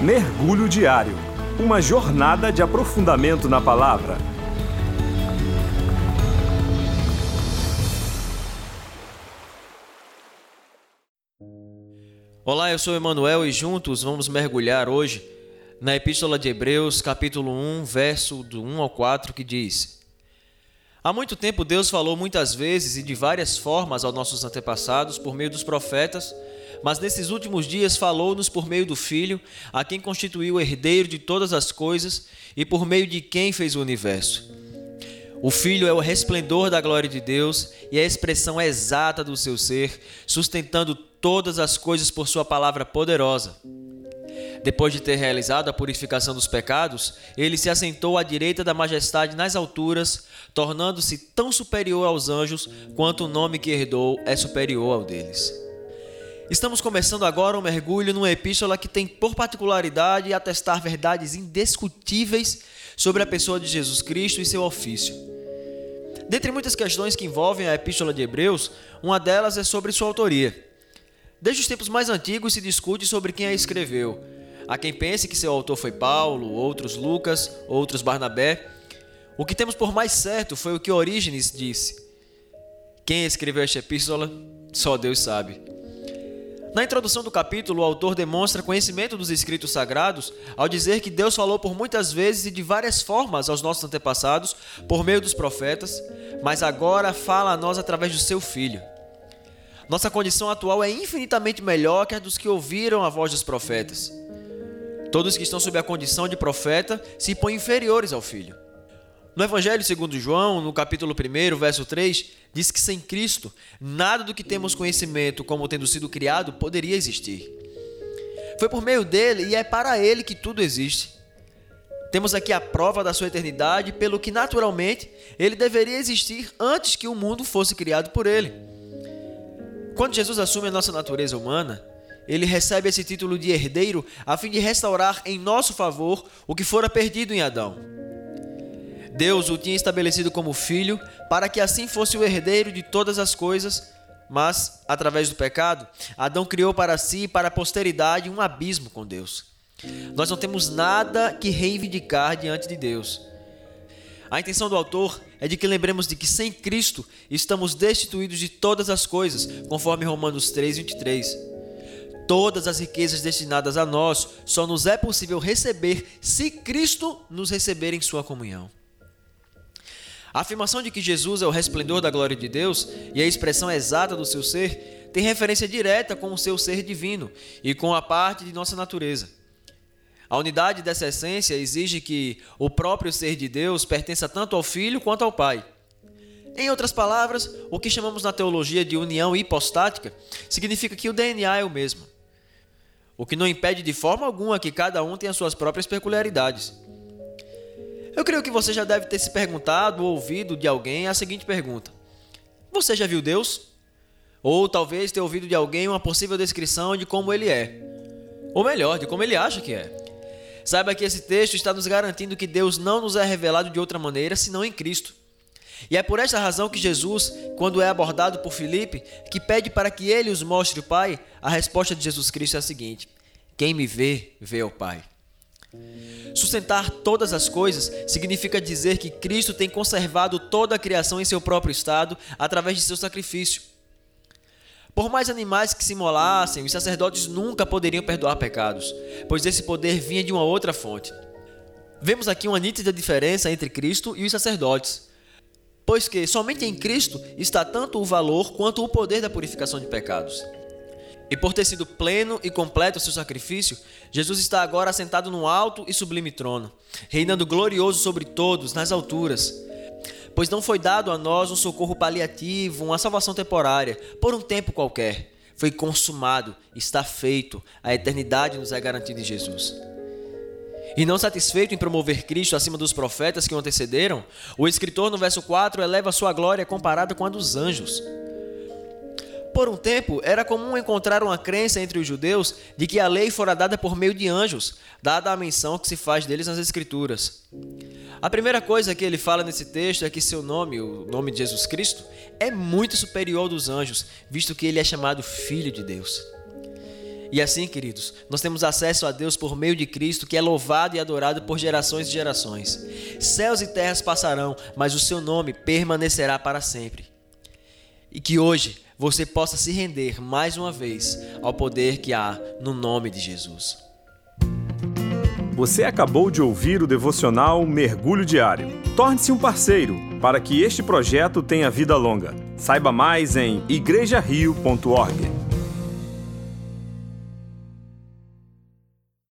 Mergulho Diário Uma jornada de aprofundamento na palavra. Olá, eu sou Emanuel e juntos vamos mergulhar hoje na Epístola de Hebreus, capítulo 1, verso do 1 ao 4, que diz: Há muito tempo Deus falou muitas vezes e de várias formas aos nossos antepassados por meio dos profetas mas nesses últimos dias falou-nos por meio do Filho, a quem constituiu o herdeiro de todas as coisas e por meio de quem fez o universo. O Filho é o resplendor da glória de Deus e a expressão exata do seu ser, sustentando todas as coisas por sua palavra poderosa. Depois de ter realizado a purificação dos pecados, ele se assentou à direita da majestade nas alturas, tornando-se tão superior aos anjos quanto o nome que herdou é superior ao deles. Estamos começando agora um mergulho numa epístola que tem por particularidade atestar verdades indiscutíveis sobre a pessoa de Jesus Cristo e seu ofício. Dentre muitas questões que envolvem a epístola de Hebreus, uma delas é sobre sua autoria. Desde os tempos mais antigos se discute sobre quem a escreveu. Há quem pense que seu autor foi Paulo, outros Lucas, outros Barnabé. O que temos por mais certo foi o que Orígenes disse. Quem escreveu esta epístola, só Deus sabe. Na introdução do capítulo, o autor demonstra conhecimento dos escritos sagrados ao dizer que Deus falou por muitas vezes e de várias formas aos nossos antepassados por meio dos profetas, mas agora fala a nós através do seu filho. Nossa condição atual é infinitamente melhor que a dos que ouviram a voz dos profetas. Todos que estão sob a condição de profeta se põem inferiores ao filho. No Evangelho segundo João, no capítulo 1, verso 3, diz que sem Cristo, nada do que temos conhecimento como tendo sido criado poderia existir. Foi por meio dele e é para ele que tudo existe. Temos aqui a prova da sua eternidade, pelo que naturalmente ele deveria existir antes que o mundo fosse criado por ele. Quando Jesus assume a nossa natureza humana, ele recebe esse título de herdeiro a fim de restaurar em nosso favor o que fora perdido em Adão. Deus o tinha estabelecido como filho, para que assim fosse o herdeiro de todas as coisas, mas, através do pecado, Adão criou para si e para a posteridade um abismo com Deus. Nós não temos nada que reivindicar diante de Deus. A intenção do autor é de que lembremos de que sem Cristo estamos destituídos de todas as coisas, conforme Romanos 3, 23. Todas as riquezas destinadas a nós só nos é possível receber se Cristo nos receber em sua comunhão. A afirmação de que Jesus é o resplendor da glória de Deus e a expressão exata do seu ser tem referência direta com o seu ser divino e com a parte de nossa natureza. A unidade dessa essência exige que o próprio ser de Deus pertença tanto ao Filho quanto ao Pai. Em outras palavras, o que chamamos na teologia de união hipostática significa que o DNA é o mesmo. O que não impede de forma alguma que cada um tenha suas próprias peculiaridades. Eu creio que você já deve ter se perguntado ou ouvido de alguém a seguinte pergunta: Você já viu Deus? Ou talvez ter ouvido de alguém uma possível descrição de como ele é. Ou melhor, de como ele acha que é. Saiba que esse texto está nos garantindo que Deus não nos é revelado de outra maneira senão em Cristo. E é por esta razão que Jesus, quando é abordado por Filipe, que pede para que ele os mostre o Pai, a resposta de Jesus Cristo é a seguinte: Quem me vê, vê o Pai. Sustentar todas as coisas significa dizer que Cristo tem conservado toda a criação em seu próprio estado através de seu sacrifício. Por mais animais que se imolassem, os sacerdotes nunca poderiam perdoar pecados, pois esse poder vinha de uma outra fonte. Vemos aqui uma nítida diferença entre Cristo e os sacerdotes, pois que somente em Cristo está tanto o valor quanto o poder da purificação de pecados. E por ter sido pleno e completo o seu sacrifício, Jesus está agora assentado no alto e sublime trono, reinando glorioso sobre todos nas alturas. Pois não foi dado a nós um socorro paliativo, uma salvação temporária, por um tempo qualquer. Foi consumado, está feito, a eternidade nos é garantida em Jesus. E não satisfeito em promover Cristo acima dos profetas que o antecederam, o escritor no verso 4 eleva sua glória comparada com a dos anjos. Por um tempo, era comum encontrar uma crença entre os judeus de que a lei fora dada por meio de anjos, dada a menção que se faz deles nas Escrituras. A primeira coisa que ele fala nesse texto é que seu nome, o nome de Jesus Cristo, é muito superior ao dos anjos, visto que ele é chamado Filho de Deus. E assim, queridos, nós temos acesso a Deus por meio de Cristo, que é louvado e adorado por gerações e gerações. Céus e terras passarão, mas o seu nome permanecerá para sempre. E que hoje você possa se render mais uma vez ao poder que há no nome de Jesus. Você acabou de ouvir o devocional Mergulho Diário. Torne-se um parceiro para que este projeto tenha vida longa. Saiba mais em igrejario.org.